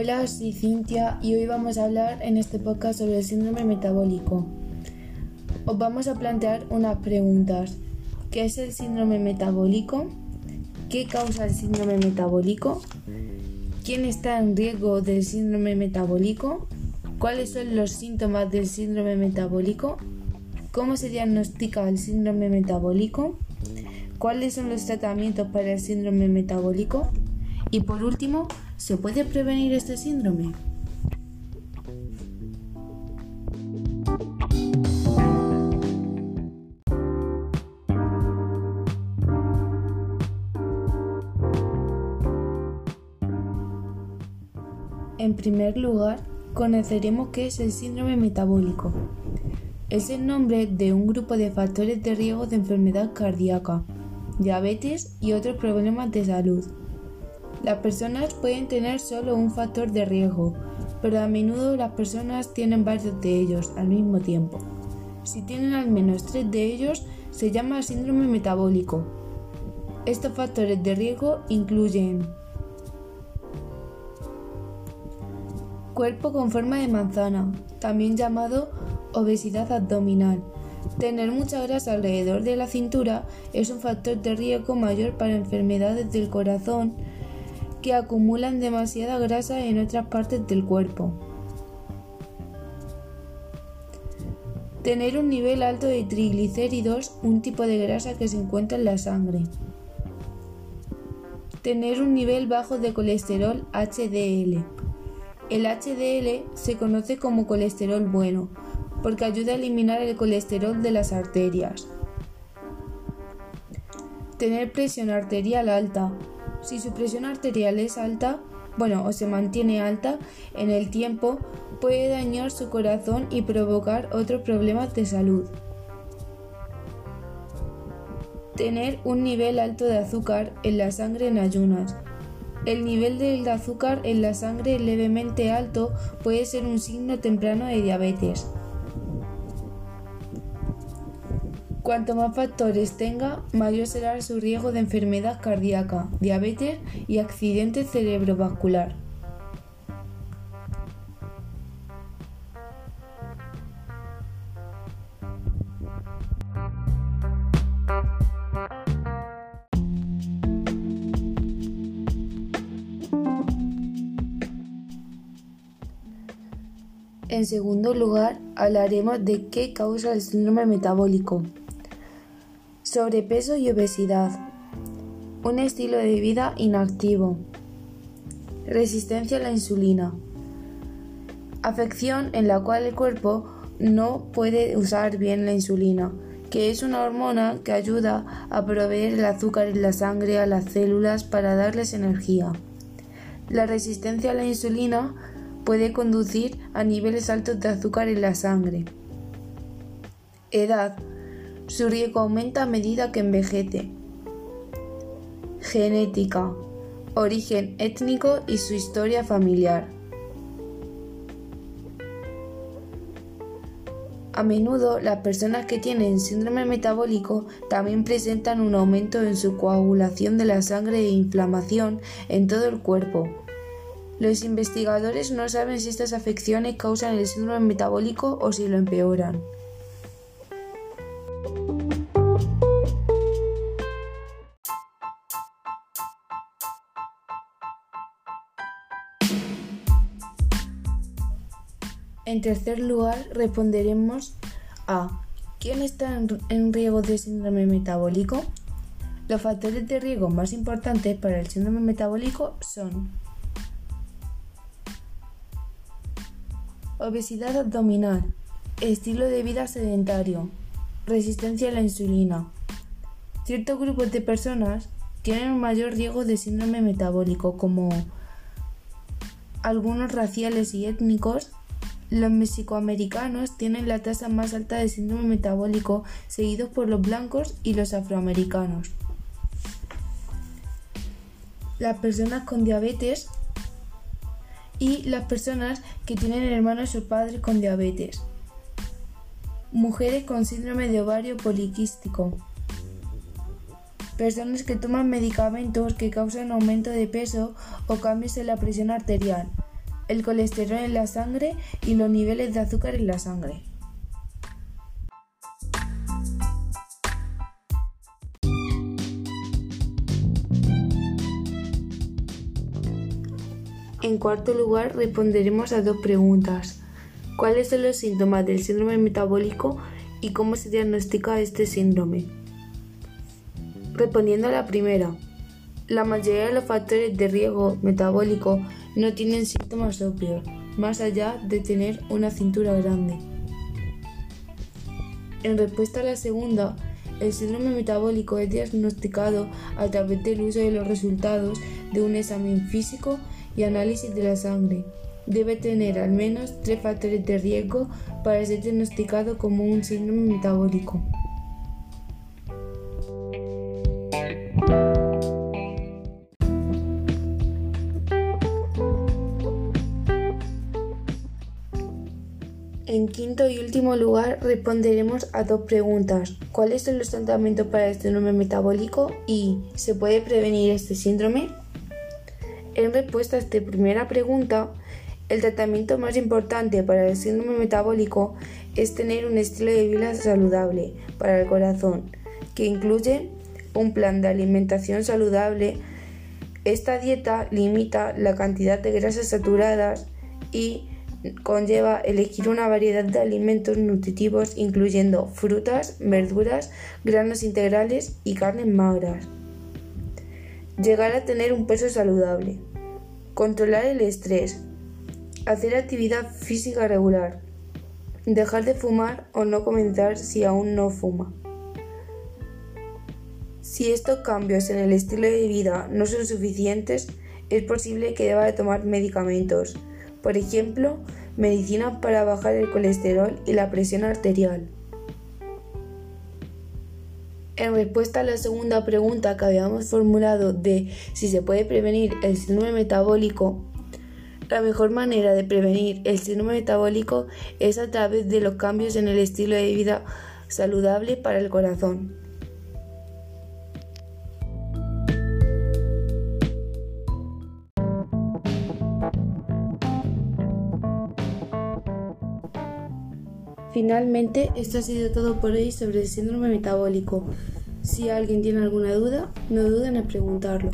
Hola, soy Cintia y hoy vamos a hablar en este podcast sobre el síndrome metabólico. Os vamos a plantear unas preguntas. ¿Qué es el síndrome metabólico? ¿Qué causa el síndrome metabólico? ¿Quién está en riesgo del síndrome metabólico? ¿Cuáles son los síntomas del síndrome metabólico? ¿Cómo se diagnostica el síndrome metabólico? ¿Cuáles son los tratamientos para el síndrome metabólico? Y por último, ¿se puede prevenir este síndrome? En primer lugar, conoceremos qué es el síndrome metabólico. Es el nombre de un grupo de factores de riesgo de enfermedad cardíaca, diabetes y otros problemas de salud las personas pueden tener solo un factor de riesgo, pero a menudo las personas tienen varios de ellos al mismo tiempo. Si tienen al menos tres de ellos, se llama síndrome metabólico. Estos factores de riesgo incluyen cuerpo con forma de manzana, también llamado obesidad abdominal. Tener mucha grasa alrededor de la cintura es un factor de riesgo mayor para enfermedades del corazón, que acumulan demasiada grasa en otras partes del cuerpo. Tener un nivel alto de triglicéridos, un tipo de grasa que se encuentra en la sangre. Tener un nivel bajo de colesterol HDL. El HDL se conoce como colesterol bueno porque ayuda a eliminar el colesterol de las arterias. Tener presión arterial alta, si su presión arterial es alta, bueno, o se mantiene alta en el tiempo, puede dañar su corazón y provocar otros problemas de salud. Tener un nivel alto de azúcar en la sangre en ayunas. El nivel de azúcar en la sangre levemente alto puede ser un signo temprano de diabetes. Cuanto más factores tenga, mayor será su riesgo de enfermedad cardíaca, diabetes y accidente cerebrovascular. En segundo lugar, hablaremos de qué causa el síndrome metabólico. Sobrepeso y obesidad. Un estilo de vida inactivo. Resistencia a la insulina. Afección en la cual el cuerpo no puede usar bien la insulina, que es una hormona que ayuda a proveer el azúcar en la sangre a las células para darles energía. La resistencia a la insulina puede conducir a niveles altos de azúcar en la sangre. Edad su riesgo aumenta a medida que envejece. Genética, origen étnico y su historia familiar. A menudo las personas que tienen síndrome metabólico también presentan un aumento en su coagulación de la sangre e inflamación en todo el cuerpo. Los investigadores no saben si estas afecciones causan el síndrome metabólico o si lo empeoran. En tercer lugar, responderemos a ¿quién está en riesgo de síndrome metabólico? Los factores de riesgo más importantes para el síndrome metabólico son obesidad abdominal, estilo de vida sedentario, resistencia a la insulina. Ciertos grupos de personas tienen un mayor riesgo de síndrome metabólico como algunos raciales y étnicos, los mexicoamericanos tienen la tasa más alta de síndrome metabólico, seguidos por los blancos y los afroamericanos. Las personas con diabetes y las personas que tienen hermanos o padres con diabetes. Mujeres con síndrome de ovario poliquístico. Personas que toman medicamentos que causan aumento de peso o cambios en la presión arterial el colesterol en la sangre y los niveles de azúcar en la sangre. En cuarto lugar, responderemos a dos preguntas. ¿Cuáles son los síntomas del síndrome metabólico y cómo se diagnostica este síndrome? Respondiendo a la primera, la mayoría de los factores de riesgo metabólico no tienen síntomas obvios, más allá de tener una cintura grande. En respuesta a la segunda, el síndrome metabólico es diagnosticado a través del uso de los resultados de un examen físico y análisis de la sangre. Debe tener al menos tres factores de riesgo para ser diagnosticado como un síndrome metabólico. En quinto y último lugar, responderemos a dos preguntas. ¿Cuáles son los tratamientos para el síndrome metabólico y ¿se puede prevenir este síndrome? En respuesta a esta primera pregunta, el tratamiento más importante para el síndrome metabólico es tener un estilo de vida saludable para el corazón, que incluye un plan de alimentación saludable. Esta dieta limita la cantidad de grasas saturadas y conlleva elegir una variedad de alimentos nutritivos incluyendo frutas, verduras, granos integrales y carnes magras. Llegar a tener un peso saludable. Controlar el estrés. Hacer actividad física regular. Dejar de fumar o no comenzar si aún no fuma. Si estos cambios en el estilo de vida no son suficientes, es posible que deba de tomar medicamentos, por ejemplo, medicina para bajar el colesterol y la presión arterial. En respuesta a la segunda pregunta que habíamos formulado de si se puede prevenir el síndrome metabólico, la mejor manera de prevenir el síndrome metabólico es a través de los cambios en el estilo de vida saludable para el corazón. Finalmente, esto ha sido todo por hoy sobre el síndrome metabólico. Si alguien tiene alguna duda, no duden en preguntarlo.